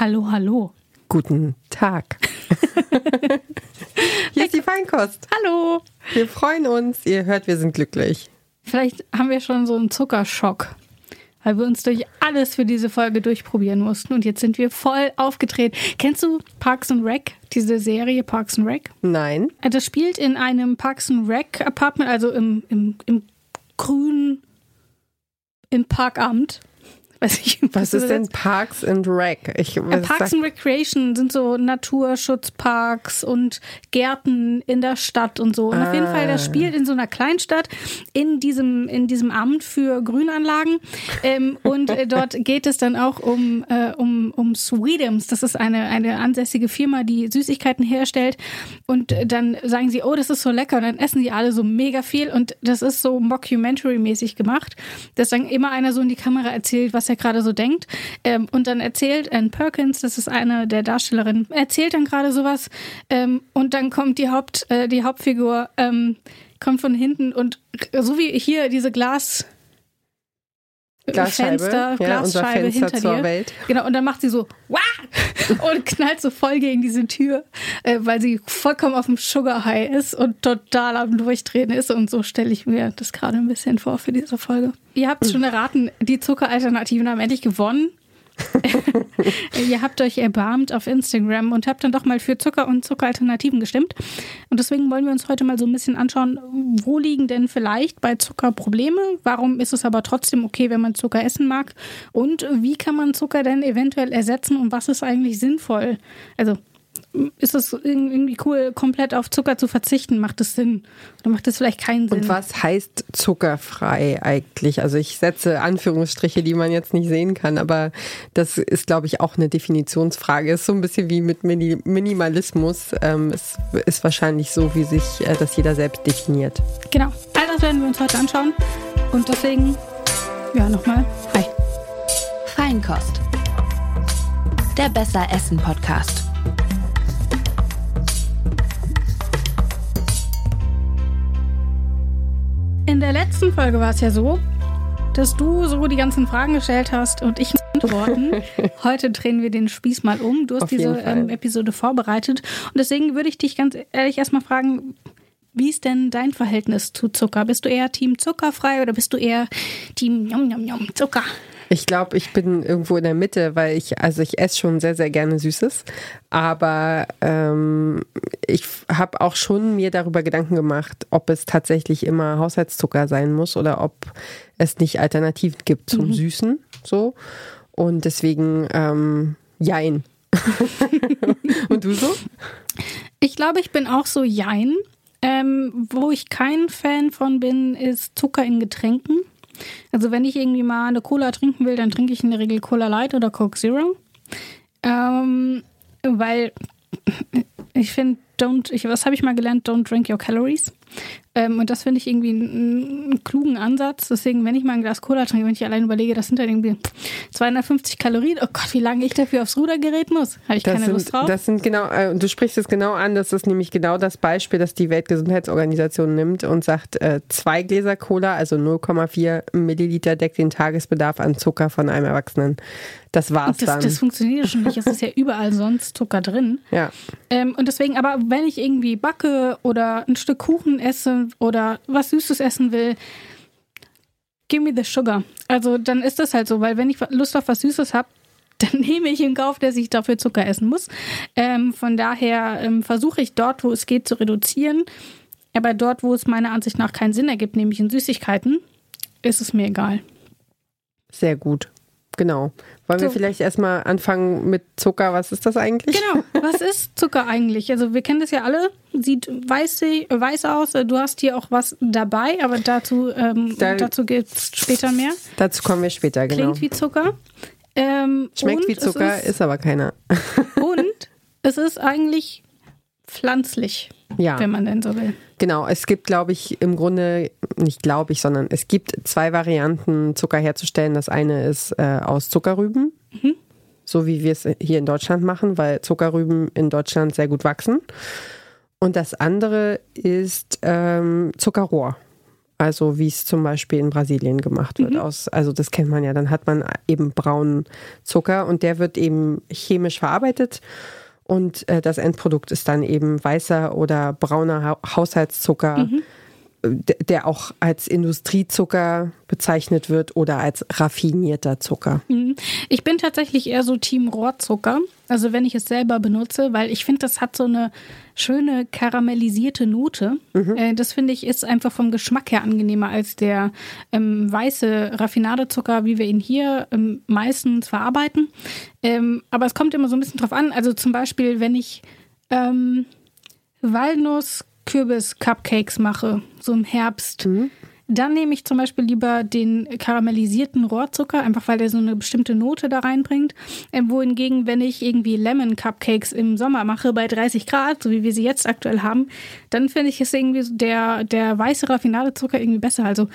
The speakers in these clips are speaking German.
Hallo, hallo. Guten Tag. Hier ist die Feinkost. Hallo. Wir freuen uns. Ihr hört, wir sind glücklich. Vielleicht haben wir schon so einen Zuckerschock, weil wir uns durch alles für diese Folge durchprobieren mussten und jetzt sind wir voll aufgedreht. Kennst du Parks and Rec, diese Serie Parks and Rec? Nein. Das spielt in einem Parks and Rec Apartment, also im, im, im grünen, im Parkamt. Weiß ich, was, was ist denn Parks and Rec? Ich, ja, Parks and Recreation sind so Naturschutzparks und Gärten in der Stadt und so. Und ah. auf jeden Fall, das ah. spielt in so einer Kleinstadt in diesem, in diesem Amt für Grünanlagen. Ähm, und äh, dort geht es dann auch um, äh, um, um Sweetums. Das ist eine, eine ansässige Firma, die Süßigkeiten herstellt. Und äh, dann sagen sie, oh, das ist so lecker. Und dann essen die alle so mega viel. Und das ist so Mockumentary-mäßig gemacht, dass dann immer einer so in die Kamera erzählt, was er er gerade so denkt. Ähm, und dann erzählt Anne Perkins, das ist eine der Darstellerinnen, erzählt dann gerade sowas. Ähm, und dann kommt die Haupt, äh, die Hauptfigur, ähm, kommt von hinten und so wie hier diese Glas, Glasscheibe, Fenster, ja, Glasscheibe Fenster hinter dir. Welt. Genau, und dann macht sie so Wah! und knallt so voll gegen diese Tür, äh, weil sie vollkommen auf dem Sugar High ist und total am Durchdrehen ist. Und so stelle ich mir das gerade ein bisschen vor für diese Folge. Ihr habt schon erraten, die Zuckeralternativen haben endlich gewonnen. Ihr habt euch erbarmt auf Instagram und habt dann doch mal für Zucker und Zuckeralternativen gestimmt. Und deswegen wollen wir uns heute mal so ein bisschen anschauen, wo liegen denn vielleicht bei Zucker Probleme? Warum ist es aber trotzdem okay, wenn man Zucker essen mag? Und wie kann man Zucker denn eventuell ersetzen und was ist eigentlich sinnvoll? Also ist es irgendwie cool, komplett auf Zucker zu verzichten? Macht das Sinn? Oder macht das vielleicht keinen Sinn? Und was heißt zuckerfrei eigentlich? Also ich setze Anführungsstriche, die man jetzt nicht sehen kann, aber das ist, glaube ich, auch eine Definitionsfrage. Ist so ein bisschen wie mit Minimalismus. Ähm, es ist wahrscheinlich so, wie sich äh, das jeder selbst definiert. Genau. All das werden wir uns heute anschauen. Und deswegen, ja, nochmal, hi. Feinkost. Der Besser Essen Podcast. Der letzten Folge war es ja so, dass du so die ganzen Fragen gestellt hast und ich Antworten. Heute drehen wir den Spieß mal um. Du hast diese ähm, Episode vorbereitet und deswegen würde ich dich ganz ehrlich erstmal fragen, wie ist denn dein Verhältnis zu Zucker? Bist du eher Team Zuckerfrei oder bist du eher Team Yum Yum Yum Zucker? Ich glaube, ich bin irgendwo in der Mitte, weil ich, also ich esse schon sehr, sehr gerne Süßes. Aber ähm, ich habe auch schon mir darüber Gedanken gemacht, ob es tatsächlich immer Haushaltszucker sein muss oder ob es nicht Alternativen gibt zum mhm. Süßen. So. Und deswegen, ähm, jein. Und du so? Ich glaube, ich bin auch so jein. Ähm, wo ich kein Fan von bin, ist Zucker in Getränken. Also wenn ich irgendwie mal eine Cola trinken will, dann trinke ich in der Regel Cola Light oder Coke Zero. Ähm, weil ich finde, don't, ich, was habe ich mal gelernt? Don't drink your calories. Ähm, und das finde ich irgendwie einen, einen, klugen Ansatz. Deswegen, wenn ich mal ein Glas Cola trinke, wenn ich allein überlege, das sind dann irgendwie 250 Kalorien. Oh Gott, wie lange ich dafür aufs Rudergerät muss. Habe ich das keine sind, Lust drauf. Das sind genau, äh, du sprichst es genau an, das ist nämlich genau das Beispiel, das die Weltgesundheitsorganisation nimmt und sagt, äh, zwei Gläser Cola, also 0,4 Milliliter deckt den Tagesbedarf an Zucker von einem Erwachsenen. Das war's das, dann. Das funktioniert schon nicht. Es ist ja überall sonst Zucker drin. Ja. Ähm, und deswegen, aber wenn ich irgendwie backe oder ein Stück Kuchen esse oder was Süßes essen will, give me the sugar. Also dann ist das halt so, weil wenn ich Lust auf was Süßes habe, dann nehme ich in Kauf, dass ich dafür Zucker essen muss. Ähm, von daher ähm, versuche ich dort, wo es geht, zu reduzieren. Aber dort, wo es meiner Ansicht nach keinen Sinn ergibt, nämlich in Süßigkeiten, ist es mir egal. Sehr gut. Genau. Wollen so. wir vielleicht erstmal anfangen mit Zucker? Was ist das eigentlich? Genau. Was ist Zucker eigentlich? Also wir kennen das ja alle. Sieht weiß, weiß aus. Du hast hier auch was dabei, aber dazu, ähm, da, dazu gibt es später mehr. Dazu kommen wir später, genau. Klingt wie Zucker. Ähm, Schmeckt wie Zucker, ist, ist aber keiner. und es ist eigentlich pflanzlich, ja. wenn man denn so will. Genau, es gibt, glaube ich, im Grunde, nicht glaube ich, sondern es gibt zwei Varianten, Zucker herzustellen. Das eine ist äh, aus Zuckerrüben, mhm. so wie wir es hier in Deutschland machen, weil Zuckerrüben in Deutschland sehr gut wachsen. Und das andere ist ähm, Zuckerrohr. Also wie es zum Beispiel in Brasilien gemacht wird. Mhm. Aus, also das kennt man ja. Dann hat man eben braunen Zucker und der wird eben chemisch verarbeitet. Und äh, das Endprodukt ist dann eben weißer oder brauner ha Haushaltszucker. Mhm der auch als Industriezucker bezeichnet wird oder als raffinierter Zucker. Mhm. Ich bin tatsächlich eher so Team Rohrzucker, also wenn ich es selber benutze, weil ich finde, das hat so eine schöne karamellisierte Note. Mhm. Äh, das finde ich ist einfach vom Geschmack her angenehmer als der ähm, weiße Raffinadezucker, wie wir ihn hier ähm, meistens verarbeiten. Ähm, aber es kommt immer so ein bisschen drauf an. Also zum Beispiel, wenn ich ähm, Walnuss Kürbis-Cupcakes mache, so im Herbst, mhm. dann nehme ich zum Beispiel lieber den karamellisierten Rohrzucker, einfach weil der so eine bestimmte Note da reinbringt. Ähm, wohingegen, wenn ich irgendwie Lemon-Cupcakes im Sommer mache bei 30 Grad, so wie wir sie jetzt aktuell haben, dann finde ich es irgendwie der, der weiße Raffinadezucker irgendwie besser. Also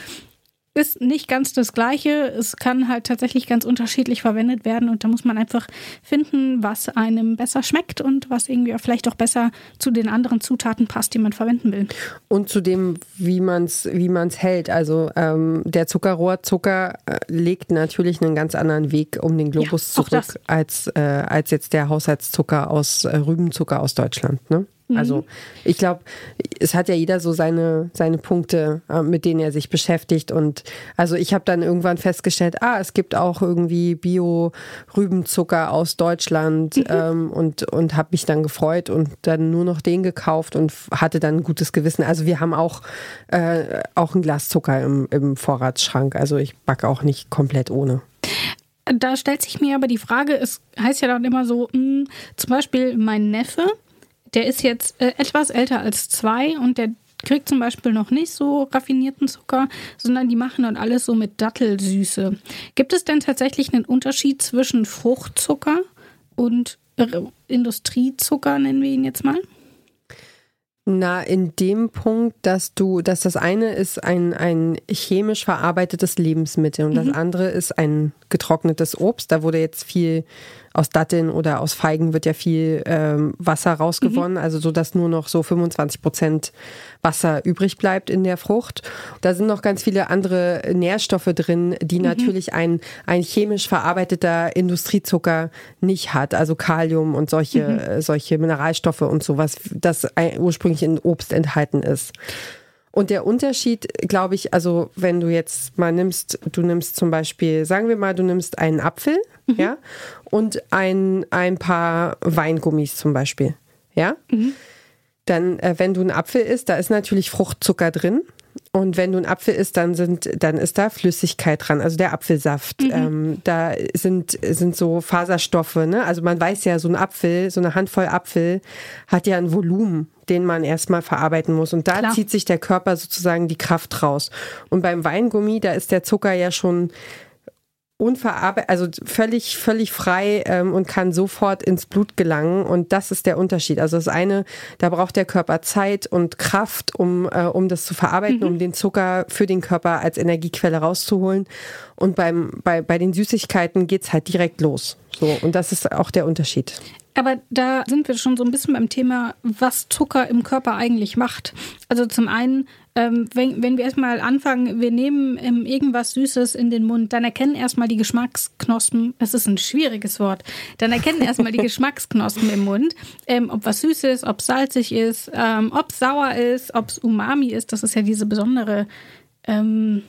ist nicht ganz das Gleiche. Es kann halt tatsächlich ganz unterschiedlich verwendet werden und da muss man einfach finden, was einem besser schmeckt und was irgendwie vielleicht auch besser zu den anderen Zutaten passt, die man verwenden will. Und zu dem, wie man es wie man's hält. Also ähm, der Zuckerrohrzucker äh, legt natürlich einen ganz anderen Weg um den Globus ja, zurück als, äh, als jetzt der Haushaltszucker aus äh, Rübenzucker aus Deutschland. Ne? Also mhm. ich glaube, es hat ja jeder so seine, seine Punkte, äh, mit denen er sich beschäftigt. Und also ich habe dann irgendwann festgestellt, ah, es gibt auch irgendwie Bio-Rübenzucker aus Deutschland mhm. ähm, und, und habe mich dann gefreut und dann nur noch den gekauft und hatte dann ein gutes Gewissen. Also wir haben auch, äh, auch ein Glas Zucker im, im Vorratsschrank. Also ich backe auch nicht komplett ohne. Da stellt sich mir aber die Frage, es heißt ja dann immer so, mh, hm, zum Beispiel mein Neffe, der ist jetzt äh, etwas älter als zwei und der kriegt zum Beispiel noch nicht so raffinierten Zucker, sondern die machen dann alles so mit Dattelsüße. Gibt es denn tatsächlich einen Unterschied zwischen Fruchtzucker und Industriezucker, nennen wir ihn jetzt mal? Na, in dem Punkt, dass du, dass das eine ist ein, ein chemisch verarbeitetes Lebensmittel und mhm. das andere ist ein getrocknetes Obst. Da wurde jetzt viel aus Datteln oder aus Feigen wird ja viel ähm, Wasser rausgewonnen, mhm. also so, dass nur noch so 25 Prozent Wasser übrig bleibt in der Frucht. Da sind noch ganz viele andere Nährstoffe drin, die mhm. natürlich ein, ein chemisch verarbeiteter Industriezucker nicht hat, also Kalium und solche, mhm. Äh, solche Mineralstoffe und sowas, das ursprünglich in Obst enthalten ist. Und der Unterschied, glaube ich, also wenn du jetzt mal nimmst, du nimmst zum Beispiel, sagen wir mal, du nimmst einen Apfel, mhm. ja, und ein, ein paar Weingummis zum Beispiel, ja. Mhm. Dann, äh, wenn du einen Apfel isst, da ist natürlich Fruchtzucker drin. Und wenn du einen Apfel isst, dann sind, dann ist da Flüssigkeit dran, also der Apfelsaft. Mhm. Ähm, da sind, sind so Faserstoffe, ne? Also man weiß ja, so ein Apfel, so eine Handvoll Apfel hat ja ein Volumen, den man erstmal verarbeiten muss. Und da Klar. zieht sich der Körper sozusagen die Kraft raus. Und beim Weingummi, da ist der Zucker ja schon unverarbeitet, also völlig, völlig frei ähm, und kann sofort ins Blut gelangen. Und das ist der Unterschied. Also das eine, da braucht der Körper Zeit und Kraft, um, äh, um das zu verarbeiten, mhm. um den Zucker für den Körper als Energiequelle rauszuholen. Und beim, bei, bei den Süßigkeiten geht's halt direkt los. So, und das ist auch der Unterschied. Aber da sind wir schon so ein bisschen beim Thema, was Zucker im Körper eigentlich macht. Also zum einen ähm, wenn, wenn wir erstmal anfangen, wir nehmen ähm, irgendwas Süßes in den Mund, dann erkennen erstmal die Geschmacksknospen, das ist ein schwieriges Wort, dann erkennen erstmal die Geschmacksknospen im Mund, ähm, ob was süß ist, ob salzig ist, ähm, ob sauer ist, ob es Umami ist, das ist ja diese besondere ähm,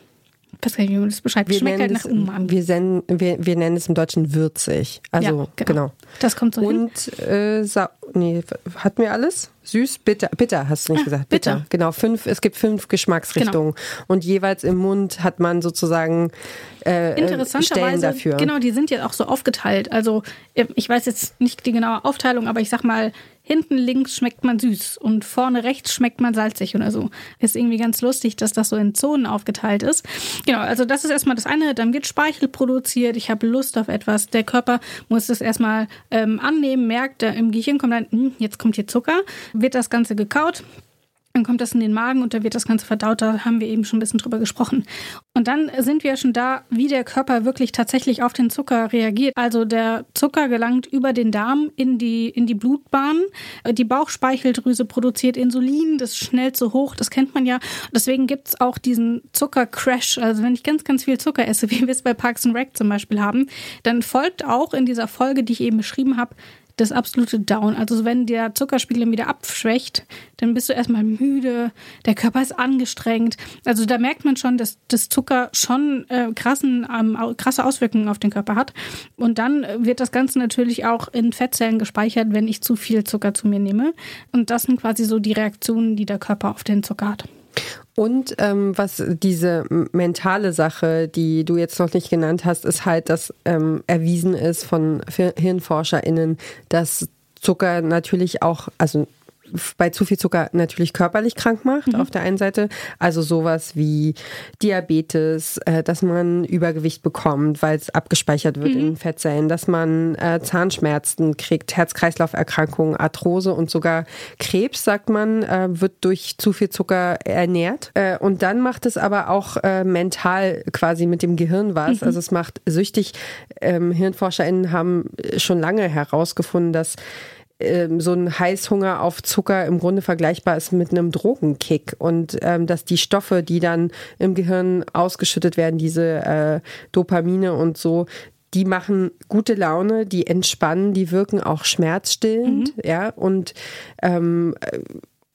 ich weiß gar nicht, wie man das beschreibt. Wir Schmeckt halt nach Umami. Wir, sen, wir, wir nennen es im Deutschen würzig. Also, ja, genau. genau. Das kommt so Und, hin. Äh, nee, hatten wir alles? Süß, bitter, bitter hast du nicht ah, gesagt. Bitter. bitter. Genau, fünf, es gibt fünf Geschmacksrichtungen. Genau. Und jeweils im Mund hat man sozusagen äh, äh Interessanterweise, Stellen dafür. Genau, die sind ja auch so aufgeteilt. Also ich weiß jetzt nicht die genaue Aufteilung, aber ich sag mal, hinten links schmeckt man süß und vorne rechts schmeckt man salzig oder so. Ist irgendwie ganz lustig, dass das so in Zonen aufgeteilt ist. Genau, also das ist erstmal das eine. Dann wird Speichel produziert. Ich habe Lust auf etwas. Der Körper muss das erstmal ähm, annehmen, merkt, im Gehirn kommt dann, hm, jetzt kommt hier Zucker, wird das Ganze gekaut Dann kommt das in den Magen und da wird das Ganze verdaut. Da haben wir eben schon ein bisschen drüber gesprochen. Und dann sind wir schon da, wie der Körper wirklich tatsächlich auf den Zucker reagiert. Also der Zucker gelangt über den Darm in die, in die Blutbahn. Die Bauchspeicheldrüse produziert Insulin, das ist schnell zu hoch, das kennt man ja. Deswegen gibt es auch diesen Zuckercrash. Also wenn ich ganz, ganz viel Zucker esse, wie wir es bei Parks and Rec zum Beispiel haben, dann folgt auch in dieser Folge, die ich eben beschrieben habe, das absolute Down. Also wenn der Zuckerspiegel wieder abschwächt, dann bist du erstmal müde, der Körper ist angestrengt. Also da merkt man schon, dass das Zucker schon äh, krassen, ähm, krasse Auswirkungen auf den Körper hat. Und dann wird das Ganze natürlich auch in Fettzellen gespeichert, wenn ich zu viel Zucker zu mir nehme. Und das sind quasi so die Reaktionen, die der Körper auf den Zucker hat. Und ähm, was diese mentale Sache, die du jetzt noch nicht genannt hast, ist halt, dass ähm, erwiesen ist von HirnforscherInnen, dass Zucker natürlich auch, also bei zu viel Zucker natürlich körperlich krank macht, mhm. auf der einen Seite. Also sowas wie Diabetes, äh, dass man Übergewicht bekommt, weil es abgespeichert wird mhm. in Fettzellen, dass man äh, Zahnschmerzen kriegt, Herz-Kreislauf-Erkrankungen, Arthrose und sogar Krebs, sagt man, äh, wird durch zu viel Zucker ernährt. Äh, und dann macht es aber auch äh, mental quasi mit dem Gehirn was. Mhm. Also es macht süchtig. Ähm, HirnforscherInnen haben schon lange herausgefunden, dass ähm, so ein Heißhunger auf Zucker im Grunde vergleichbar ist mit einem Drogenkick und ähm, dass die Stoffe, die dann im Gehirn ausgeschüttet werden, diese äh, Dopamine und so, die machen gute Laune, die entspannen, die wirken auch schmerzstillend, mhm. ja, und ähm,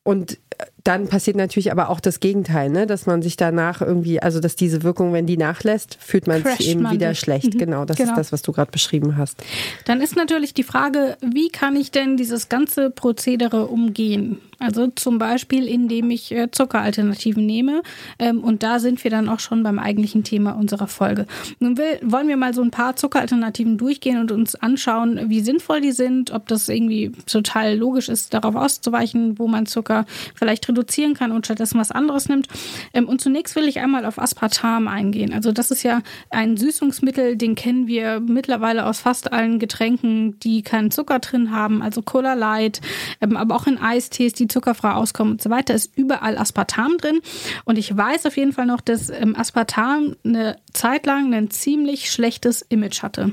und dann passiert natürlich aber auch das Gegenteil, ne? dass man sich danach irgendwie, also dass diese Wirkung, wenn die nachlässt, fühlt man Crasht sich eben man wieder sich. schlecht. Mhm. Genau, das genau. ist das, was du gerade beschrieben hast. Dann ist natürlich die Frage, wie kann ich denn dieses ganze Prozedere umgehen? Also zum Beispiel, indem ich äh, Zuckeralternativen nehme. Ähm, und da sind wir dann auch schon beim eigentlichen Thema unserer Folge. Nun will, wollen wir mal so ein paar Zuckeralternativen durchgehen und uns anschauen, wie sinnvoll die sind, ob das irgendwie total logisch ist, darauf auszuweichen, wo man Zucker vielleicht reduzieren kann und stattdessen was anderes nimmt. Ähm, und zunächst will ich einmal auf Aspartam eingehen. Also das ist ja ein Süßungsmittel, den kennen wir mittlerweile aus fast allen Getränken, die keinen Zucker drin haben, also Cola Light, ähm, aber auch in Eistees, die zuckerfrei auskommen und so weiter, ist überall Aspartam drin. Und ich weiß auf jeden Fall noch, dass ähm, Aspartam eine Zeit lang ein ziemlich schlechtes Image hatte.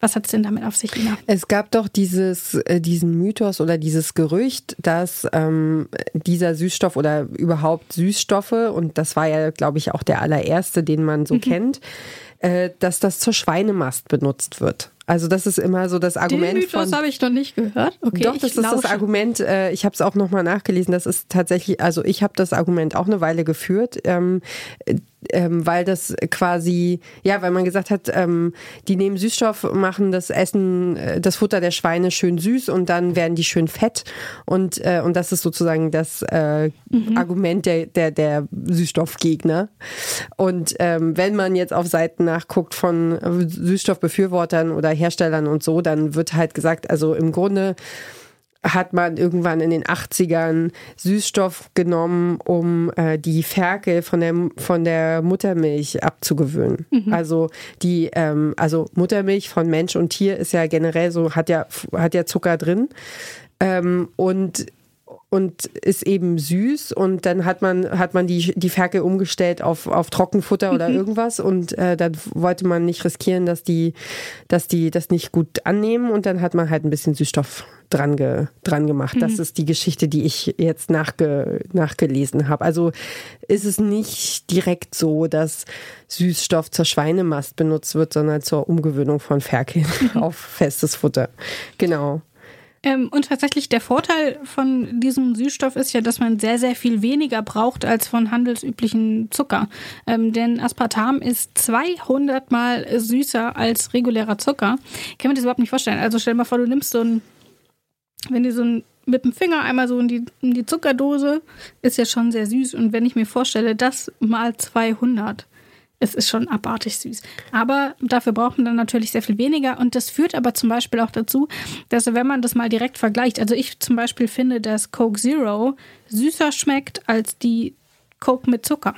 Was hat es denn damit auf sich, Ina? Es gab doch dieses, äh, diesen Mythos oder dieses Gerücht, dass ähm, dieser Süßstoff oder überhaupt Süßstoffe, und das war ja, glaube ich, auch der allererste, den man so mhm. kennt, äh, dass das zur Schweinemast benutzt wird. Also das ist immer so das Argument. Den Mythos habe ich noch nicht gehört. Okay, doch, das ist lausche. das Argument. Äh, ich habe es auch noch mal nachgelesen. Das ist tatsächlich, also ich habe das Argument auch eine Weile geführt. Ähm, ähm, weil das quasi, ja, weil man gesagt hat, ähm, die nehmen Süßstoff, machen das Essen, äh, das Futter der Schweine schön süß und dann werden die schön fett und, äh, und das ist sozusagen das äh, mhm. Argument der, der, der Süßstoffgegner. Und ähm, wenn man jetzt auf Seiten nachguckt von Süßstoffbefürwortern oder Herstellern und so, dann wird halt gesagt, also im Grunde hat man irgendwann in den 80ern Süßstoff genommen, um äh, die Ferkel von der, von der Muttermilch abzugewöhnen. Mhm. Also die, ähm, also Muttermilch von Mensch und Tier ist ja generell so, hat ja, hat ja Zucker drin. Ähm, und und ist eben süß und dann hat man hat man die die Ferkel umgestellt auf auf Trockenfutter oder mhm. irgendwas und äh, dann wollte man nicht riskieren, dass die dass die das nicht gut annehmen und dann hat man halt ein bisschen Süßstoff dran ge, dran gemacht. Mhm. Das ist die Geschichte, die ich jetzt nachge, nachgelesen habe. Also ist es nicht direkt so, dass Süßstoff zur Schweinemast benutzt wird, sondern zur Umgewöhnung von Ferkeln mhm. auf festes Futter. Genau. Ähm, und tatsächlich der Vorteil von diesem Süßstoff ist ja, dass man sehr, sehr viel weniger braucht als von handelsüblichen Zucker. Ähm, denn Aspartam ist 200 mal süßer als regulärer Zucker. Kann man das überhaupt nicht vorstellen. Also stell dir mal vor, du nimmst so ein, wenn du so ein mit dem Finger einmal so in die, in die Zuckerdose, ist ja schon sehr süß. Und wenn ich mir vorstelle, das mal 200, es ist schon abartig süß. Aber dafür braucht man dann natürlich sehr viel weniger. Und das führt aber zum Beispiel auch dazu, dass wenn man das mal direkt vergleicht, also ich zum Beispiel finde, dass Coke Zero süßer schmeckt als die Coke mit Zucker.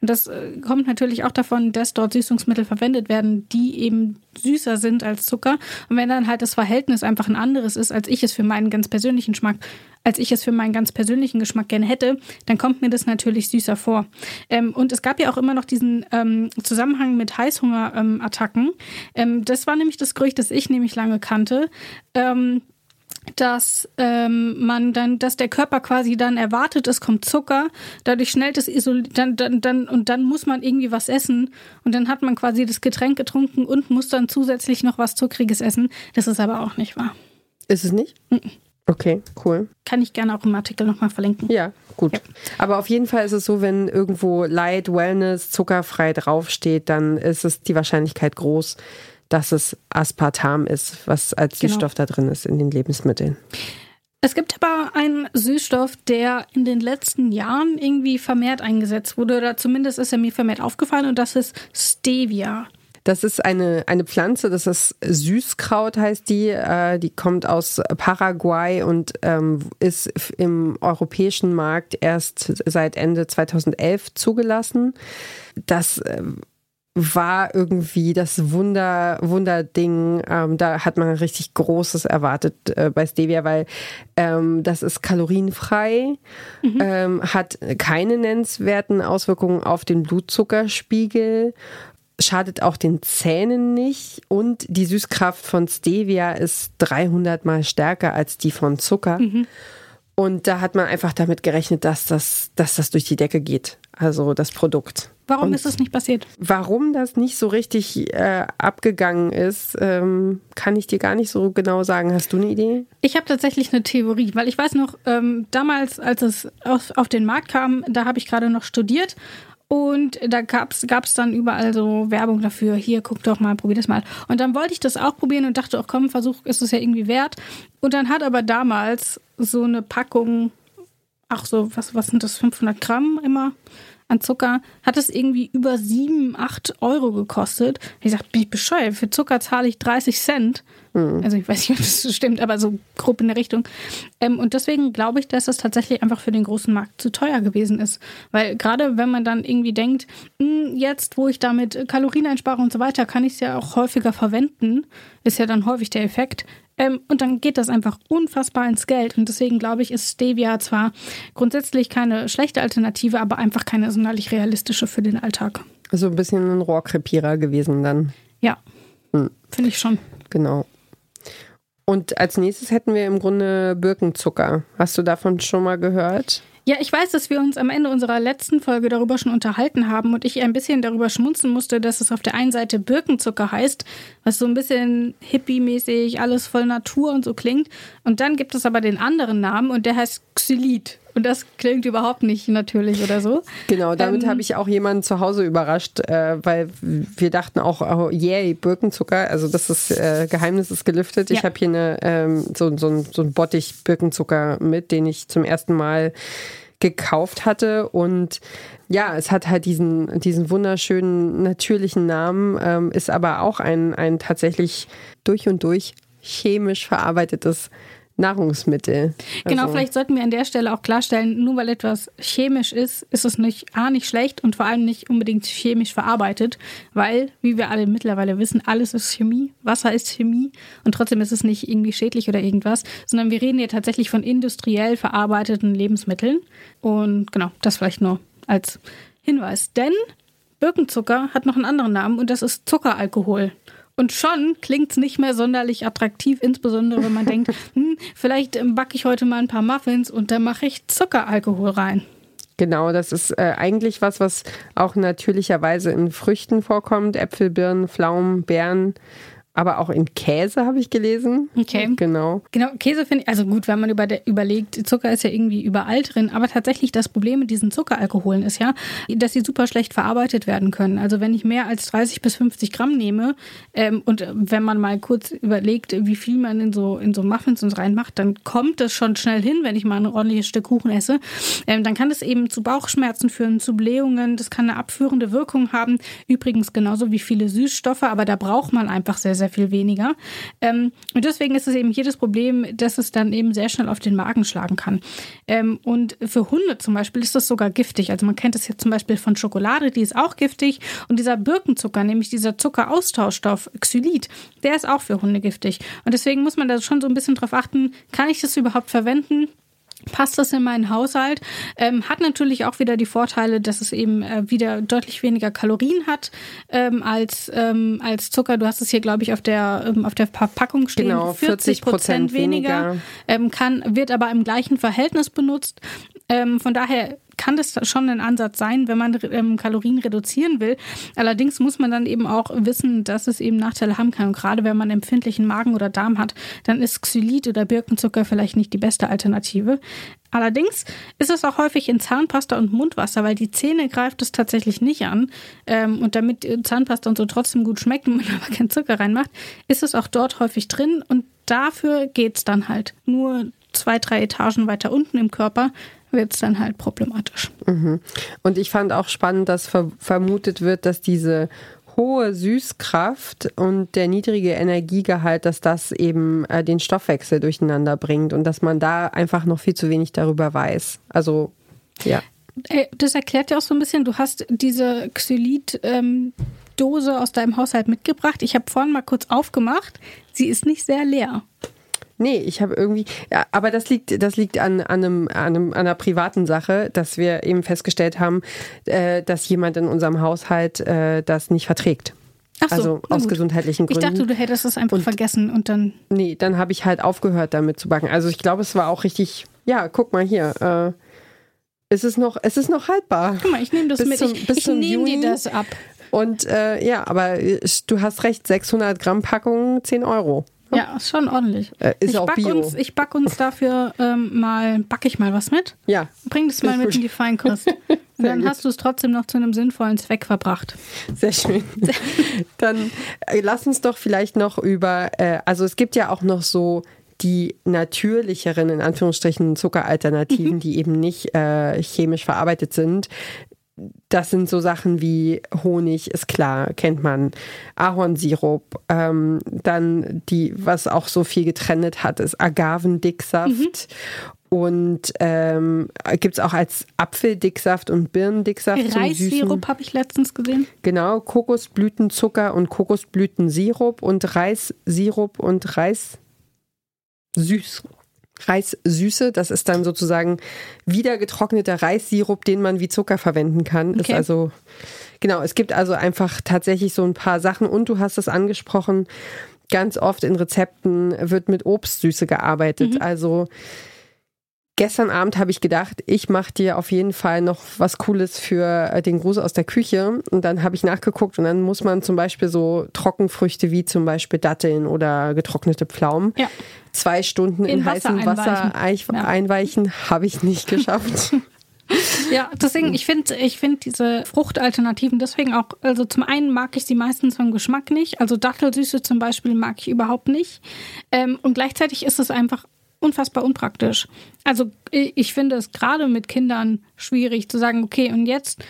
Und das äh, kommt natürlich auch davon, dass dort Süßungsmittel verwendet werden, die eben süßer sind als Zucker. Und wenn dann halt das Verhältnis einfach ein anderes ist, als ich es für meinen ganz persönlichen Geschmack, als ich es für meinen ganz persönlichen Geschmack gerne hätte, dann kommt mir das natürlich süßer vor. Ähm, und es gab ja auch immer noch diesen ähm, Zusammenhang mit Heißhungerattacken. Ähm, das war nämlich das Gerücht, das ich nämlich lange kannte. Ähm, dass ähm, man dann, dass der Körper quasi dann erwartet, es kommt Zucker, dadurch schnellt es isoliert, dann, dann, dann, und dann muss man irgendwie was essen und dann hat man quasi das Getränk getrunken und muss dann zusätzlich noch was Zuckriges essen. Das ist aber auch nicht wahr. Ist es nicht? Mhm. Okay, cool. Kann ich gerne auch im Artikel nochmal verlinken. Ja, gut. Ja. Aber auf jeden Fall ist es so, wenn irgendwo Light, Wellness, zuckerfrei draufsteht, dann ist es die Wahrscheinlichkeit groß, dass es Aspartam ist, was als genau. Süßstoff da drin ist in den Lebensmitteln. Es gibt aber einen Süßstoff, der in den letzten Jahren irgendwie vermehrt eingesetzt wurde, oder zumindest ist er mir vermehrt aufgefallen, und das ist Stevia. Das ist eine, eine Pflanze, das ist Süßkraut, heißt die. Äh, die kommt aus Paraguay und ähm, ist im europäischen Markt erst seit Ende 2011 zugelassen. Das äh, war irgendwie das Wunder, Wunderding. Ähm, da hat man richtig Großes erwartet äh, bei Stevia, weil ähm, das ist kalorienfrei, mhm. ähm, hat keine nennenswerten Auswirkungen auf den Blutzuckerspiegel, schadet auch den Zähnen nicht und die Süßkraft von Stevia ist 300 mal stärker als die von Zucker. Mhm. Und da hat man einfach damit gerechnet, dass das, dass das durch die Decke geht. Also das Produkt. Warum und ist das nicht passiert? Warum das nicht so richtig äh, abgegangen ist, ähm, kann ich dir gar nicht so genau sagen. Hast du eine Idee? Ich habe tatsächlich eine Theorie, weil ich weiß noch, ähm, damals, als es auf, auf den Markt kam, da habe ich gerade noch studiert und da gab es dann überall so Werbung dafür. Hier, guck doch mal, probier das mal. Und dann wollte ich das auch probieren und dachte, auch komm, Versuch ist es ja irgendwie wert. Und dann hat aber damals so eine Packung, ach so, was, was sind das, 500 Gramm immer? an Zucker, hat es irgendwie über 7, 8 Euro gekostet. Ich sagte, bin ich bescheuert, für Zucker zahle ich 30 Cent. Mhm. Also ich weiß nicht, ob das stimmt, aber so grob in der Richtung. Ähm, und deswegen glaube ich, dass es tatsächlich einfach für den großen Markt zu teuer gewesen ist. Weil gerade wenn man dann irgendwie denkt, mh, hm, jetzt, wo ich damit Kalorien einspare und so weiter, kann ich es ja auch häufiger verwenden, ist ja dann häufig der Effekt. Ähm, und dann geht das einfach unfassbar ins Geld. Und deswegen glaube ich, ist Stevia zwar grundsätzlich keine schlechte Alternative, aber einfach keine sonderlich realistische für den Alltag. Also ein bisschen ein Rohrkrepierer gewesen dann. Ja, hm. finde ich schon. Genau. Und als nächstes hätten wir im Grunde Birkenzucker. Hast du davon schon mal gehört? Ja, ich weiß, dass wir uns am Ende unserer letzten Folge darüber schon unterhalten haben und ich ein bisschen darüber schmunzen musste, dass es auf der einen Seite Birkenzucker heißt, was so ein bisschen hippie-mäßig, alles voll Natur und so klingt. Und dann gibt es aber den anderen Namen und der heißt Xylit. Und das klingt überhaupt nicht natürlich oder so. Genau, damit ähm, habe ich auch jemanden zu Hause überrascht, äh, weil wir dachten auch, oh, yay, Birkenzucker. Also das ist, äh, Geheimnis ist gelüftet. Ja. Ich habe hier eine, ähm, so, so, so ein Bottich Birkenzucker mit, den ich zum ersten Mal gekauft hatte. Und ja, es hat halt diesen, diesen wunderschönen, natürlichen Namen, ähm, ist aber auch ein, ein tatsächlich durch und durch chemisch verarbeitetes Nahrungsmittel. Genau, also. vielleicht sollten wir an der Stelle auch klarstellen, nur weil etwas chemisch ist, ist es nicht A nicht schlecht und vor allem nicht unbedingt chemisch verarbeitet, weil, wie wir alle mittlerweile wissen, alles ist Chemie, Wasser ist Chemie und trotzdem ist es nicht irgendwie schädlich oder irgendwas, sondern wir reden hier tatsächlich von industriell verarbeiteten Lebensmitteln und genau, das vielleicht nur als Hinweis, denn Birkenzucker hat noch einen anderen Namen und das ist Zuckeralkohol. Und schon klingt es nicht mehr sonderlich attraktiv, insbesondere wenn man denkt, hm, vielleicht ähm, backe ich heute mal ein paar Muffins und dann mache ich Zuckeralkohol rein. Genau, das ist äh, eigentlich was, was auch natürlicherweise in Früchten vorkommt. Äpfel, Birnen, Pflaumen, Beeren aber auch in Käse habe ich gelesen. Okay. Genau. Genau, Käse finde ich, also gut, wenn man über der, überlegt, Zucker ist ja irgendwie überall drin, aber tatsächlich das Problem mit diesen Zuckeralkoholen ist ja, dass sie super schlecht verarbeitet werden können. Also wenn ich mehr als 30 bis 50 Gramm nehme ähm, und wenn man mal kurz überlegt, wie viel man in so, in so Muffins und reinmacht, dann kommt das schon schnell hin, wenn ich mal ein ordentliches Stück Kuchen esse. Ähm, dann kann das eben zu Bauchschmerzen führen, zu Blähungen, das kann eine abführende Wirkung haben. Übrigens genauso wie viele Süßstoffe, aber da braucht man einfach sehr, sehr sehr viel weniger. Ähm, und deswegen ist es eben jedes Problem, dass es dann eben sehr schnell auf den Magen schlagen kann. Ähm, und für Hunde zum Beispiel ist das sogar giftig. Also man kennt es jetzt zum Beispiel von Schokolade, die ist auch giftig. Und dieser Birkenzucker, nämlich dieser Zuckeraustauschstoff Xylit, der ist auch für Hunde giftig. Und deswegen muss man da schon so ein bisschen drauf achten, kann ich das überhaupt verwenden? Passt das in meinen Haushalt. Ähm, hat natürlich auch wieder die Vorteile, dass es eben äh, wieder deutlich weniger Kalorien hat ähm, als, ähm, als Zucker. Du hast es hier, glaube ich, auf der, ähm, auf der Verpackung stehen. Genau, 40 Prozent weniger. weniger. Ähm, kann, wird aber im gleichen Verhältnis benutzt. Ähm, von daher kann das schon ein Ansatz sein, wenn man ähm, Kalorien reduzieren will. Allerdings muss man dann eben auch wissen, dass es eben Nachteile haben kann. Und gerade wenn man empfindlichen Magen oder Darm hat, dann ist Xylit oder Birkenzucker vielleicht nicht die beste Alternative. Allerdings ist es auch häufig in Zahnpasta und Mundwasser, weil die Zähne greift es tatsächlich nicht an. Ähm, und damit Zahnpasta und so trotzdem gut schmeckt und man aber keinen Zucker reinmacht, ist es auch dort häufig drin. Und dafür geht es dann halt nur zwei, drei Etagen weiter unten im Körper wird es dann halt problematisch. Mhm. Und ich fand auch spannend, dass ver vermutet wird, dass diese hohe Süßkraft und der niedrige Energiegehalt, dass das eben äh, den Stoffwechsel durcheinander bringt und dass man da einfach noch viel zu wenig darüber weiß. Also, ja. Äh, das erklärt ja auch so ein bisschen, du hast diese Xylit ähm, Dose aus deinem Haushalt mitgebracht. Ich habe vorhin mal kurz aufgemacht. Sie ist nicht sehr leer. Nee, ich habe irgendwie, ja, aber das liegt, das liegt an, an, einem, an, einem, an einer privaten Sache, dass wir eben festgestellt haben, äh, dass jemand in unserem Haushalt äh, das nicht verträgt. Ach so, also aus gesundheitlichen Gründen. Ich dachte, du hättest es einfach und, vergessen und dann. Nee, dann habe ich halt aufgehört damit zu backen. Also ich glaube, es war auch richtig, ja, guck mal hier. Äh, es ist noch, es ist noch haltbar. Guck mal, ich nehme das bis mit. Zum, ich, ich nehme dir das ab. Und äh, ja, aber du hast recht, 600 Gramm Packung, 10 Euro. Ja, ist schon ordentlich. Äh, ist ich auch Bio. Uns, ich backe uns dafür ähm, mal, backe ich mal was mit. Ja. Bring das mal mit in die Feinkost. Und dann gut. hast du es trotzdem noch zu einem sinnvollen Zweck verbracht. Sehr schön. dann äh, lass uns doch vielleicht noch über, äh, also es gibt ja auch noch so die natürlicheren, in Anführungsstrichen, Zuckeralternativen, mhm. die eben nicht äh, chemisch verarbeitet sind das sind so Sachen wie Honig, ist klar, kennt man. Ahornsirup. Ähm, dann die, was auch so viel getrennt hat, ist Agavendicksaft. Mhm. Und ähm, gibt es auch als Apfeldicksaft und Birnendicksaft. Reissirup habe ich letztens gesehen. Genau, Kokosblütenzucker und Kokosblütensirup und Reissirup und Reissüß. Reissüße. Das ist dann sozusagen wieder getrockneter Reissirup, den man wie Zucker verwenden kann. Okay. Ist also genau. Es gibt also einfach tatsächlich so ein paar Sachen. Und du hast es angesprochen. Ganz oft in Rezepten wird mit Obstsüße gearbeitet. Mhm. Also Gestern Abend habe ich gedacht, ich mache dir auf jeden Fall noch was Cooles für äh, den Gruß aus der Küche. Und dann habe ich nachgeguckt und dann muss man zum Beispiel so Trockenfrüchte wie zum Beispiel Datteln oder getrocknete Pflaumen ja. zwei Stunden in, in heißem Wasser einweichen, ja. einweichen habe ich nicht geschafft. Ja, deswegen, ich finde ich find diese Fruchtalternativen deswegen auch, also zum einen mag ich sie meistens vom Geschmack nicht. Also Dattelsüße zum Beispiel mag ich überhaupt nicht. Ähm, und gleichzeitig ist es einfach unfassbar unpraktisch. Also ich finde es gerade mit Kindern schwierig zu sagen, okay, und jetzt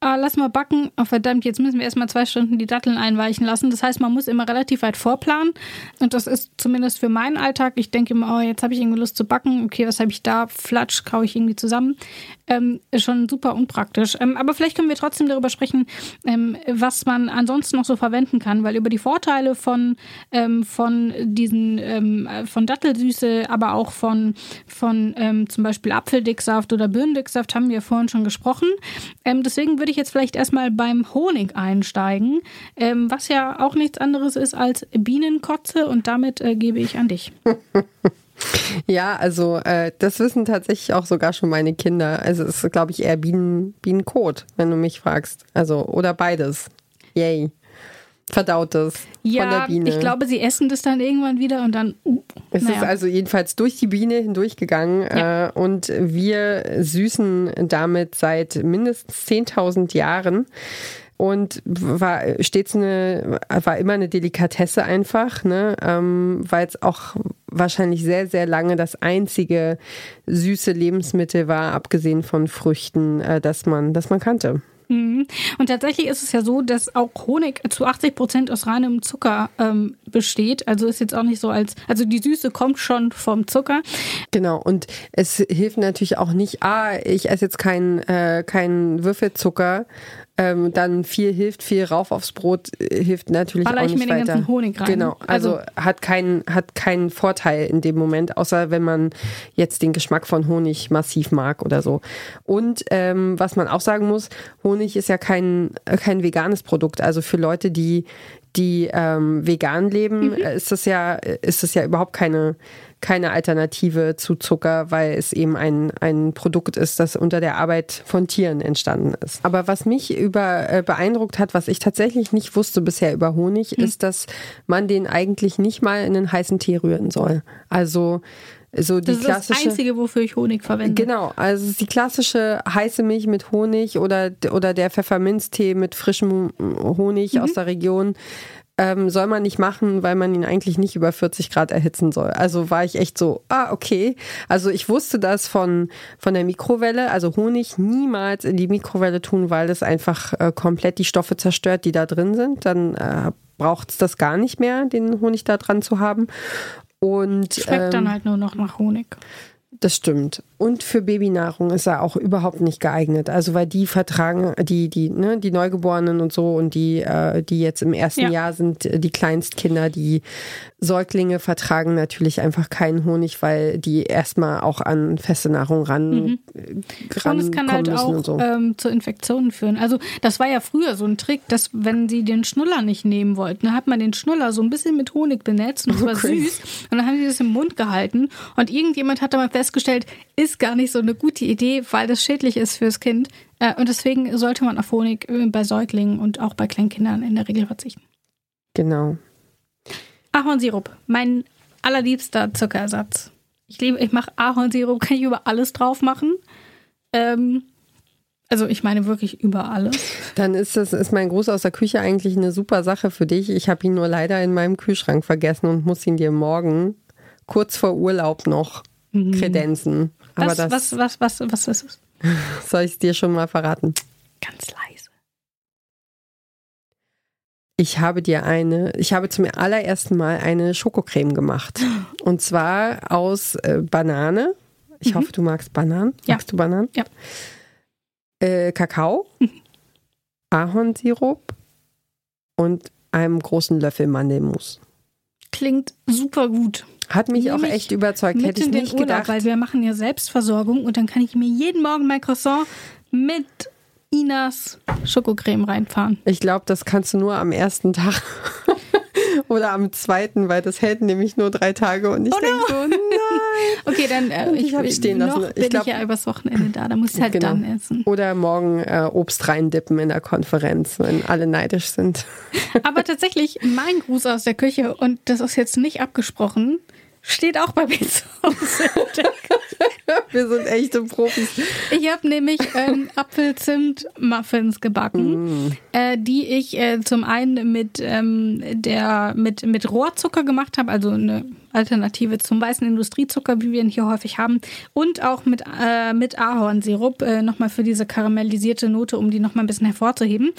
ah, lass mal backen. Oh, verdammt, jetzt müssen wir erstmal zwei Stunden die Datteln einweichen lassen. Das heißt, man muss immer relativ weit vorplanen. Und das ist zumindest für meinen Alltag. Ich denke immer, oh, jetzt habe ich irgendwie Lust zu backen. Okay, was habe ich da? Flatsch, kaue ich irgendwie zusammen. Ähm, schon super unpraktisch. Ähm, aber vielleicht können wir trotzdem darüber sprechen, ähm, was man ansonsten noch so verwenden kann, weil über die Vorteile von, ähm, von diesen, ähm, von Dattelsüße, aber auch von, von ähm, zum Beispiel Apfeldicksaft oder Birnendicksaft haben wir vorhin schon gesprochen. deswegen würde würde ich jetzt vielleicht erstmal beim Honig einsteigen, ähm, was ja auch nichts anderes ist als Bienenkotze und damit äh, gebe ich an dich. Ja, also äh, das wissen tatsächlich auch sogar schon meine Kinder. Also es ist, glaube ich, eher Bienen, Bienenkot, wenn du mich fragst. Also oder beides. Yay verdautes ja, von der Biene. Ich glaube, sie essen das dann irgendwann wieder und dann. Uh, es naja. ist also jedenfalls durch die Biene hindurchgegangen ja. äh, und wir süßen damit seit mindestens 10.000 Jahren und war stets eine, war immer eine Delikatesse einfach, ne? Ähm, weil es auch wahrscheinlich sehr, sehr lange das einzige süße Lebensmittel war, abgesehen von Früchten, äh, das man, das man kannte. Mhm. Und tatsächlich ist es ja so, dass auch Honig zu 80 Prozent aus reinem Zucker ähm, besteht. Also ist jetzt auch nicht so als, also die Süße kommt schon vom Zucker. Genau. Und es hilft natürlich auch nicht, ah, ich esse jetzt keinen äh, kein Würfelzucker, ähm, dann viel hilft, viel rauf aufs Brot äh, hilft natürlich Baller auch nicht ich mir weiter. den ganzen Honig rein. Genau, also, also, hat keinen hat keinen Vorteil in dem Moment, außer wenn man jetzt den Geschmack von Honig massiv mag oder so. Und ähm, was man auch sagen muss, Honig ist ja kein äh, kein veganes Produkt. Also für Leute, die die ähm, vegan leben, mhm. ist das ja ist das ja überhaupt keine keine Alternative zu Zucker, weil es eben ein, ein Produkt ist, das unter der Arbeit von Tieren entstanden ist. Aber was mich über, äh, beeindruckt hat, was ich tatsächlich nicht wusste bisher über Honig, hm. ist, dass man den eigentlich nicht mal in einen heißen Tee rühren soll. Also so die das ist klassische, das Einzige, wofür ich Honig verwende. Genau, also die klassische heiße Milch mit Honig oder, oder der Pfefferminztee mit frischem Honig mhm. aus der Region ähm, soll man nicht machen, weil man ihn eigentlich nicht über 40 Grad erhitzen soll. Also war ich echt so, ah, okay. Also ich wusste das von, von der Mikrowelle, also Honig niemals in die Mikrowelle tun, weil das einfach äh, komplett die Stoffe zerstört, die da drin sind. Dann äh, braucht es das gar nicht mehr, den Honig da dran zu haben. Und, Schmeckt ähm, dann halt nur noch nach Honig. Das stimmt. Und für Babynahrung ist er auch überhaupt nicht geeignet. Also weil die vertragen, die, die, ne, die Neugeborenen und so und die, äh, die jetzt im ersten ja. Jahr sind, äh, die Kleinstkinder, die Säuglinge vertragen natürlich einfach keinen Honig, weil die erstmal auch an feste Nahrung ran, mhm. ran Und es kann halt auch so. ähm, zu Infektionen führen. Also das war ja früher so ein Trick, dass wenn sie den Schnuller nicht nehmen wollten, dann hat man den Schnuller so ein bisschen mit Honig benetzt und es war okay. süß. Und dann haben sie das im Mund gehalten und irgendjemand hat da mal festgestellt, ist gar nicht so eine gute Idee, weil das schädlich ist fürs Kind. Äh, und deswegen sollte man auf Honig äh, bei Säuglingen und auch bei Kleinkindern in der Regel verzichten. Genau. Ahornsirup, mein allerliebster Zuckerersatz. Ich liebe, ich mache Ahornsirup, kann ich über alles drauf machen. Ähm, also ich meine wirklich über alles. Dann ist das ist mein Gruß aus der Küche eigentlich eine super Sache für dich. Ich habe ihn nur leider in meinem Kühlschrank vergessen und muss ihn dir morgen kurz vor Urlaub noch. Kredenzen. Aber was, das, was, was, was, was ist es? Soll ich es dir schon mal verraten? Ganz leise. Ich habe dir eine, ich habe zum allerersten Mal eine Schokocreme gemacht. Und zwar aus äh, Banane. Ich mhm. hoffe, du magst Bananen. Ja. Magst du Bananen? Ja. Äh, Kakao, mhm. Ahornsirup und einem großen Löffel Mandelmus. Klingt super gut. Hat mich auch echt überzeugt, hätte ich nicht Urlaub, gedacht. Weil wir machen ja Selbstversorgung und dann kann ich mir jeden Morgen mein Croissant mit Inas Schokocreme reinfahren. Ich glaube, das kannst du nur am ersten Tag oder am zweiten, weil das hält nämlich nur drei Tage und ich oh denke so, nein. okay, dann äh, ich, ich habe stehen lassen. Noch ich bin ich ja übers Wochenende da, da muss ich halt genau. dann essen. Oder morgen äh, Obst reindippen in der Konferenz, wenn alle neidisch sind. Aber tatsächlich mein Gruß aus der Küche und das ist jetzt nicht abgesprochen. Steht auch bei mir zu Hause. Wir sind echte Profis. Ich habe nämlich ähm, Apfelzimt-Muffins gebacken, mm. äh, die ich äh, zum einen mit, ähm, der, mit, mit Rohrzucker gemacht habe, also eine Alternative zum weißen Industriezucker, wie wir ihn hier häufig haben, und auch mit, äh, mit Ahornsirup, äh, nochmal für diese karamellisierte Note, um die nochmal ein bisschen hervorzuheben.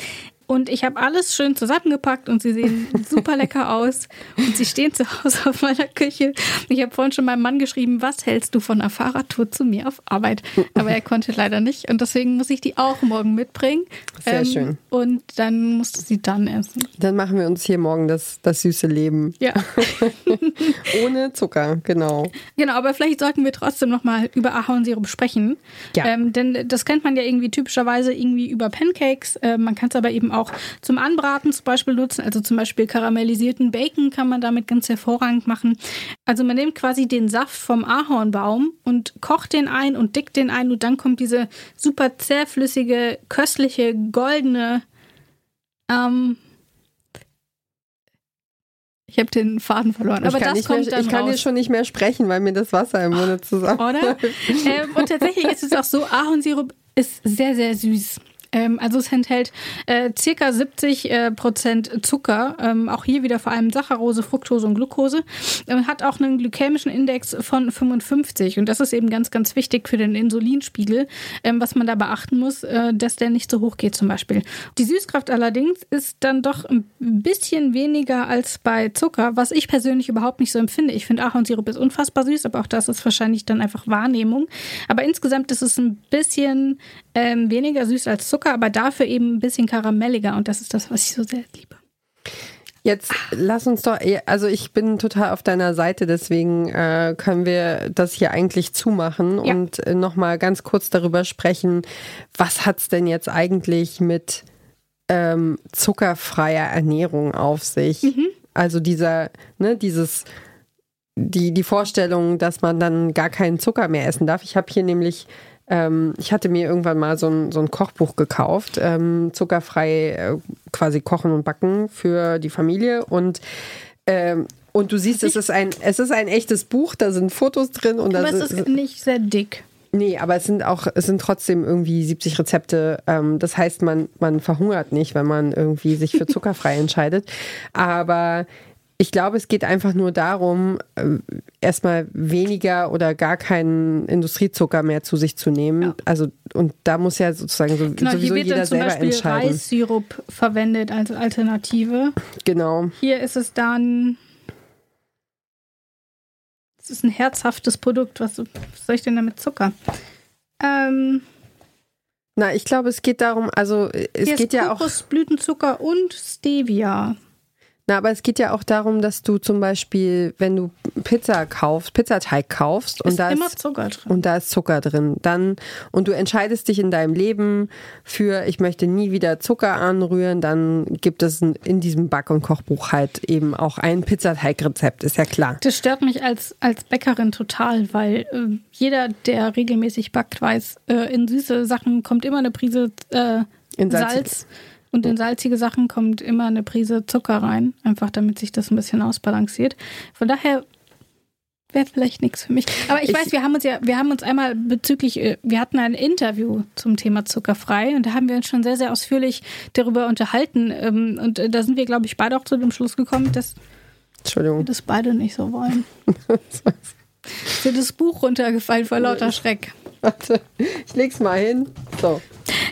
Und ich habe alles schön zusammengepackt und sie sehen super lecker aus. Und sie stehen zu Hause auf meiner Küche. Ich habe vorhin schon meinem Mann geschrieben, was hältst du von einer Fahrradtour zu mir auf Arbeit? Aber er konnte leider nicht. Und deswegen muss ich die auch morgen mitbringen. Sehr ähm, schön. Und dann musst du sie dann essen. Dann machen wir uns hier morgen das, das süße Leben. Ja. Ohne Zucker, genau. Genau, aber vielleicht sollten wir trotzdem nochmal über Ahornsirup sprechen. Ja. Ähm, denn das kennt man ja irgendwie typischerweise irgendwie über Pancakes. Äh, man kann es aber eben auch zum Anbraten zum Beispiel nutzen. Also zum Beispiel karamellisierten Bacon kann man damit ganz hervorragend machen. Also man nimmt quasi den Saft vom Ahornbaum und kocht den ein und dickt den ein und dann kommt diese super zähflüssige, köstliche, goldene ähm, ich habe den Faden verloren. Aber das kommt mehr, dann Ich kann raus. dir schon nicht mehr sprechen, weil mir das Wasser im Mund zusammen. Oder? ähm, und tatsächlich ist es auch so, Ahornsirup ist sehr, sehr süß. Ähm, also es enthält äh, circa 70 äh, Prozent Zucker, ähm, auch hier wieder vor allem Saccharose, Fructose und Glucose, äh, hat auch einen glykämischen Index von 55 und das ist eben ganz, ganz wichtig für den Insulinspiegel, ähm, was man da beachten muss, äh, dass der nicht so hoch geht zum Beispiel. Die Süßkraft allerdings ist dann doch ein bisschen weniger als bei Zucker, was ich persönlich überhaupt nicht so empfinde. Ich finde Ahornsirup ist unfassbar süß, aber auch das ist wahrscheinlich dann einfach Wahrnehmung. Aber insgesamt ist es ein bisschen ähm, weniger süß als Zucker, aber dafür eben ein bisschen karamelliger und das ist das, was ich so sehr liebe. Jetzt lass uns doch, also ich bin total auf deiner Seite, deswegen äh, können wir das hier eigentlich zumachen ja. und äh, nochmal ganz kurz darüber sprechen, was hat es denn jetzt eigentlich mit ähm, zuckerfreier Ernährung auf sich? Mhm. Also dieser, ne, dieses, die, die Vorstellung, dass man dann gar keinen Zucker mehr essen darf. Ich habe hier nämlich ähm, ich hatte mir irgendwann mal so ein, so ein Kochbuch gekauft, ähm, zuckerfrei äh, quasi kochen und backen für die Familie und ähm, und du siehst, es ist ein es ist ein echtes Buch, da sind Fotos drin und aber es ist nicht sehr dick. Nee, aber es sind auch, es sind trotzdem irgendwie 70 Rezepte. Ähm, das heißt, man, man verhungert nicht, wenn man irgendwie sich für zuckerfrei entscheidet. Aber ich glaube, es geht einfach nur darum, äh, erstmal weniger oder gar keinen Industriezucker mehr zu sich zu nehmen. Ja. Also und da muss ja sozusagen so, genau, sowieso hier wird jeder dann zum Beispiel. Reissirup verwendet als Alternative. Genau. Hier ist es dann. Es ist ein herzhaftes Produkt. Was, soll ich denn damit Zucker? Ähm, Na, ich glaube, es geht darum, also es geht ja auch. Kokosblütenzucker und Stevia. Na, aber es geht ja auch darum, dass du zum Beispiel, wenn du Pizza kaufst, Pizzateig kaufst und ist da immer ist Zucker drin. und da ist Zucker drin, dann und du entscheidest dich in deinem Leben für, ich möchte nie wieder Zucker anrühren, dann gibt es in diesem Back- und Kochbuch halt eben auch ein Pizzateigrezept, ist ja klar. Das stört mich als, als Bäckerin total, weil äh, jeder, der regelmäßig backt, weiß, äh, in süße Sachen kommt immer eine Prise äh, In Salz- Salz. Und in salzige Sachen kommt immer eine Prise Zucker rein, einfach damit sich das ein bisschen ausbalanciert. Von daher wäre vielleicht nichts für mich. Aber ich, Ich- weiß, wir haben uns ja, wir haben uns einmal bezüglich, äh, wir hatten ein Interview zum Thema zuckerfrei und da haben wir uns schon sehr, sehr ausführlich darüber unterhalten. Ähm, Und äh, da sind wir, glaube ich, beide auch zu dem Schluss gekommen, dass Entschuldigung. wir das beide nicht so wollen. Ist dir das Buch runtergefallen vor lauter Schreck. Warte, ich leg's mal hin. So.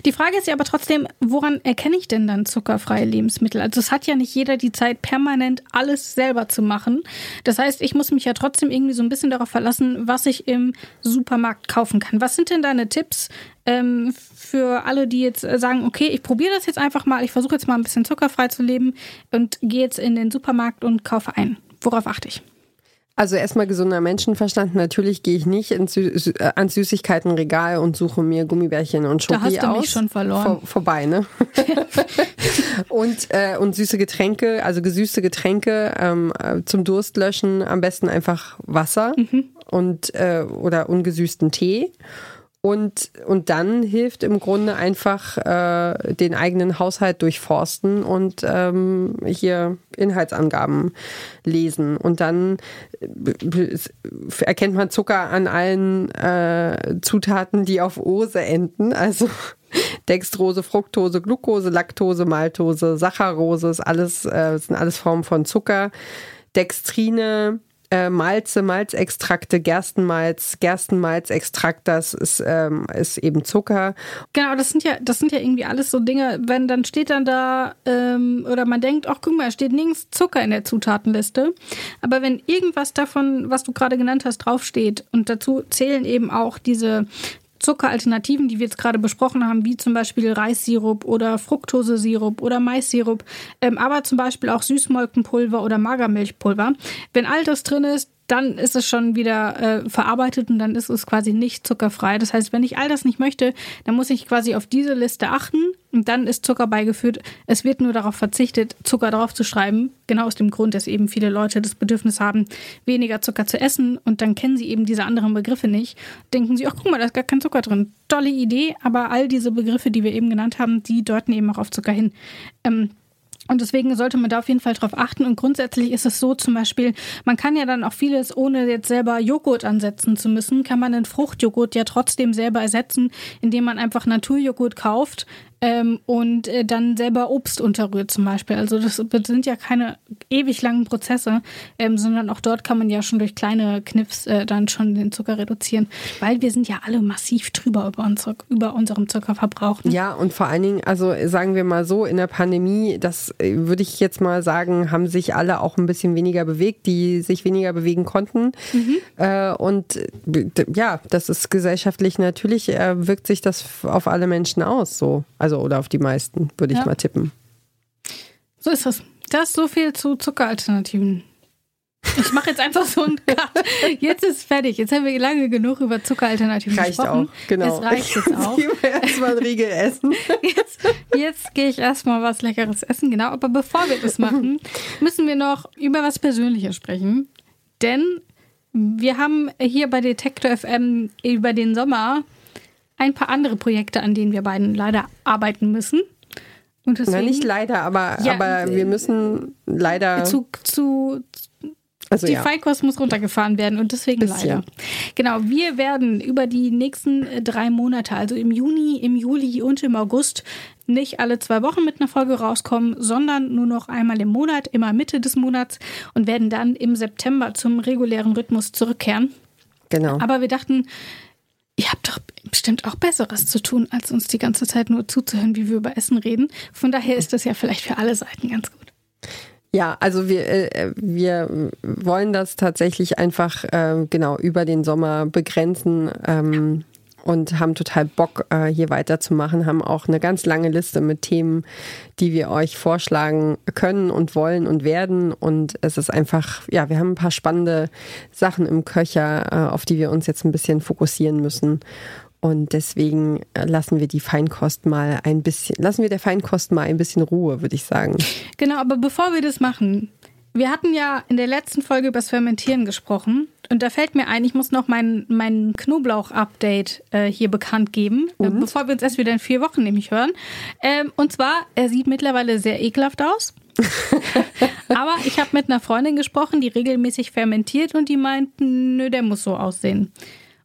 Die Frage ist ja aber trotzdem, woran erkenne ich denn dann zuckerfreie Lebensmittel? Also es hat ja nicht jeder die Zeit, permanent alles selber zu machen. Das heißt, ich muss mich ja trotzdem irgendwie so ein bisschen darauf verlassen, was ich im Supermarkt kaufen kann. Was sind denn deine Tipps ähm, für alle, die jetzt sagen, okay, ich probiere das jetzt einfach mal, ich versuche jetzt mal ein bisschen zuckerfrei zu leben und gehe jetzt in den Supermarkt und kaufe ein? Worauf achte ich? Also erstmal gesunder Menschenverstand. Natürlich gehe ich nicht ins, Sü äh, ans Süßigkeitenregal und suche mir Gummibärchen und Schoki Da hast du aus. mich schon verloren. Vor, vorbei, ne? und, äh, und süße Getränke, also gesüßte Getränke ähm, äh, zum Durst löschen, am besten einfach Wasser Mhm. und äh, oder ungesüßten Tee. Und, und dann hilft im Grunde einfach äh, den eigenen Haushalt durchforsten und ähm, hier Inhaltsangaben lesen. Und dann äh, erkennt man Zucker an allen äh, Zutaten, die auf Ose enden. Also Dextrose, Fructose, Glucose, Laktose, Maltose, Saccharose, ist alles, äh, sind alles Formen von Zucker. Dextrine, äh, Malze, Malzextrakte, Gerstenmalz, Gerstenmalzextrakt, das ist, ähm, ist eben Zucker. Genau, das sind ja, das sind ja irgendwie alles so Dinge, wenn dann steht dann da, ähm, oder man denkt, ach guck mal, es steht nirgends Zucker in der Zutatenliste. Aber wenn irgendwas davon, was du gerade genannt hast, draufsteht, und dazu zählen eben auch diese Zuckeralternativen, die wir jetzt gerade besprochen haben, wie zum Beispiel Reissirup oder Fructosesirup oder Maissirup, ähm, aber zum Beispiel auch Süßmolkenpulver oder Magermilchpulver. Wenn all das drin ist, dann ist es schon wieder äh, verarbeitet und dann ist es quasi nicht zuckerfrei. Das heißt, wenn ich all das nicht möchte, dann muss ich quasi auf diese Liste achten und dann ist Zucker beigeführt. Es wird nur darauf verzichtet, Zucker drauf zu schreiben. Genau aus dem Grund, dass eben viele Leute das Bedürfnis haben, weniger Zucker zu essen und dann kennen sie eben diese anderen Begriffe nicht. Denken sie, ach guck mal, da ist gar kein Zucker drin. Tolle Idee, aber all diese Begriffe, die wir eben genannt haben, die deuten eben auch auf Zucker hin. Ähm, und deswegen sollte man da auf jeden Fall drauf achten. Und grundsätzlich ist es so zum Beispiel, man kann ja dann auch vieles, ohne jetzt selber Joghurt ansetzen zu müssen, kann man den Fruchtjoghurt ja trotzdem selber ersetzen, indem man einfach Naturjoghurt kauft ähm, und äh, dann selber Obst unterrührt zum Beispiel. Also das sind ja keine ewig langen Prozesse, ähm, sondern auch dort kann man ja schon durch kleine Kniffs äh, dann schon den Zucker reduzieren, weil wir sind ja alle massiv drüber über, unser, über unserem Zuckerverbrauch. Ne? Ja, und vor allen Dingen, also sagen wir mal so, in der Pandemie, das äh, würde ich jetzt mal sagen, haben sich alle auch ein bisschen weniger bewegt, die sich weniger bewegen konnten. Mhm. Äh, und ja, das ist gesellschaftlich natürlich, äh, wirkt sich das auf alle Menschen aus, so. Also, oder auf die meisten, würde ich ja. mal tippen. So ist das. Das so viel zu Zuckeralternativen. Ich mache jetzt einfach so einen Cut. Jetzt ist fertig. Jetzt haben wir lange genug über Zuckeralternativen reicht gesprochen. Auch, genau. Es reicht jetzt auch. erstmal ein Riegel essen. Jetzt, jetzt gehe ich erstmal was Leckeres essen, genau. Aber bevor wir das machen, müssen wir noch über was Persönliches sprechen. Denn wir haben hier bei Detektor FM über den Sommer ein paar andere Projekte, an denen wir beiden leider arbeiten müssen. Und deswegen, Na, nicht leider, aber, ja, aber wir müssen leider. Zu, zu, also, die ja. Fallkost muss runtergefahren werden und deswegen Bisschen. leider. Genau, wir werden über die nächsten äh, drei Monate, also im Juni, im Juli und im August, nicht alle zwei Wochen mit einer Folge rauskommen, sondern nur noch einmal im Monat, immer Mitte des Monats und werden dann im September zum regulären Rhythmus zurückkehren. Genau. Aber wir dachten, ihr habt doch bestimmt auch Besseres zu tun, als uns die ganze Zeit nur zuzuhören, wie wir über Essen reden. Von daher ist das ja vielleicht für alle Seiten ganz gut. Ja, also wir, äh, wir wollen das tatsächlich einfach äh, genau über den Sommer begrenzen. Ähm, und haben total Bock, äh, hier weiterzumachen, haben auch eine ganz lange Liste mit Themen, die wir euch vorschlagen können und wollen und werden. Und es ist einfach, ja, wir haben ein paar spannende Sachen im Köcher, äh, auf die wir uns jetzt ein bisschen fokussieren müssen. Und deswegen äh, lassen wir die Feinkost mal ein bisschen, lassen wir der Feinkost mal ein bisschen Ruhe, würde ich sagen. Genau, aber bevor wir das machen, wir hatten ja in der letzten Folge über das Fermentieren gesprochen. Und da fällt mir ein, ich muss noch mein, mein Knoblauch-Update äh, hier bekannt geben, äh, bevor wir uns erst wieder in vier Wochen nämlich hören. Ähm, und zwar, er sieht mittlerweile sehr ekelhaft aus. Aber ich habe mit einer Freundin gesprochen, die regelmäßig fermentiert und die meint, nö, der muss so aussehen.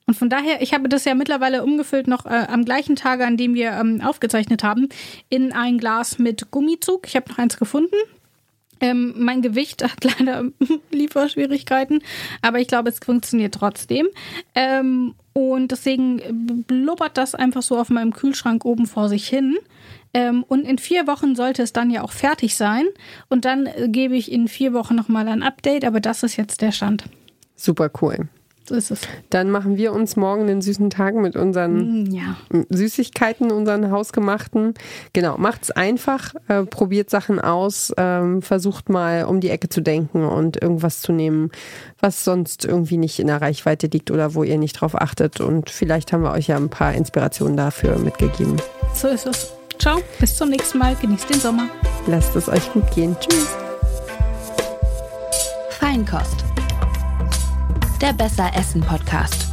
Und von daher, ich habe das ja mittlerweile umgefüllt, noch äh, am gleichen Tage, an dem wir ähm, aufgezeichnet haben, in ein Glas mit Gummizug. Ich habe noch eins gefunden. Ähm, mein Gewicht hat leider Lieferschwierigkeiten, aber ich glaube, es funktioniert trotzdem. Ähm, und deswegen blubbert das einfach so auf meinem Kühlschrank oben vor sich hin. Ähm, und in vier Wochen sollte es dann ja auch fertig sein. Und dann äh, gebe ich in vier Wochen nochmal ein Update, aber das ist jetzt der Stand. Super cool. So ist es. Dann machen wir uns morgen den süßen Tag mit unseren mm, ja. Süßigkeiten, unseren hausgemachten. Genau, macht's einfach, äh, probiert Sachen aus, ähm, versucht mal um die Ecke zu denken und irgendwas zu nehmen, was sonst irgendwie nicht in der Reichweite liegt oder wo ihr nicht drauf achtet. Und vielleicht haben wir euch ja ein paar Inspirationen dafür mitgegeben. So ist es. Ciao, bis zum nächsten Mal. Genießt den Sommer. Lasst es euch gut gehen. Tschüss. Feinkost der Besser Essen Podcast.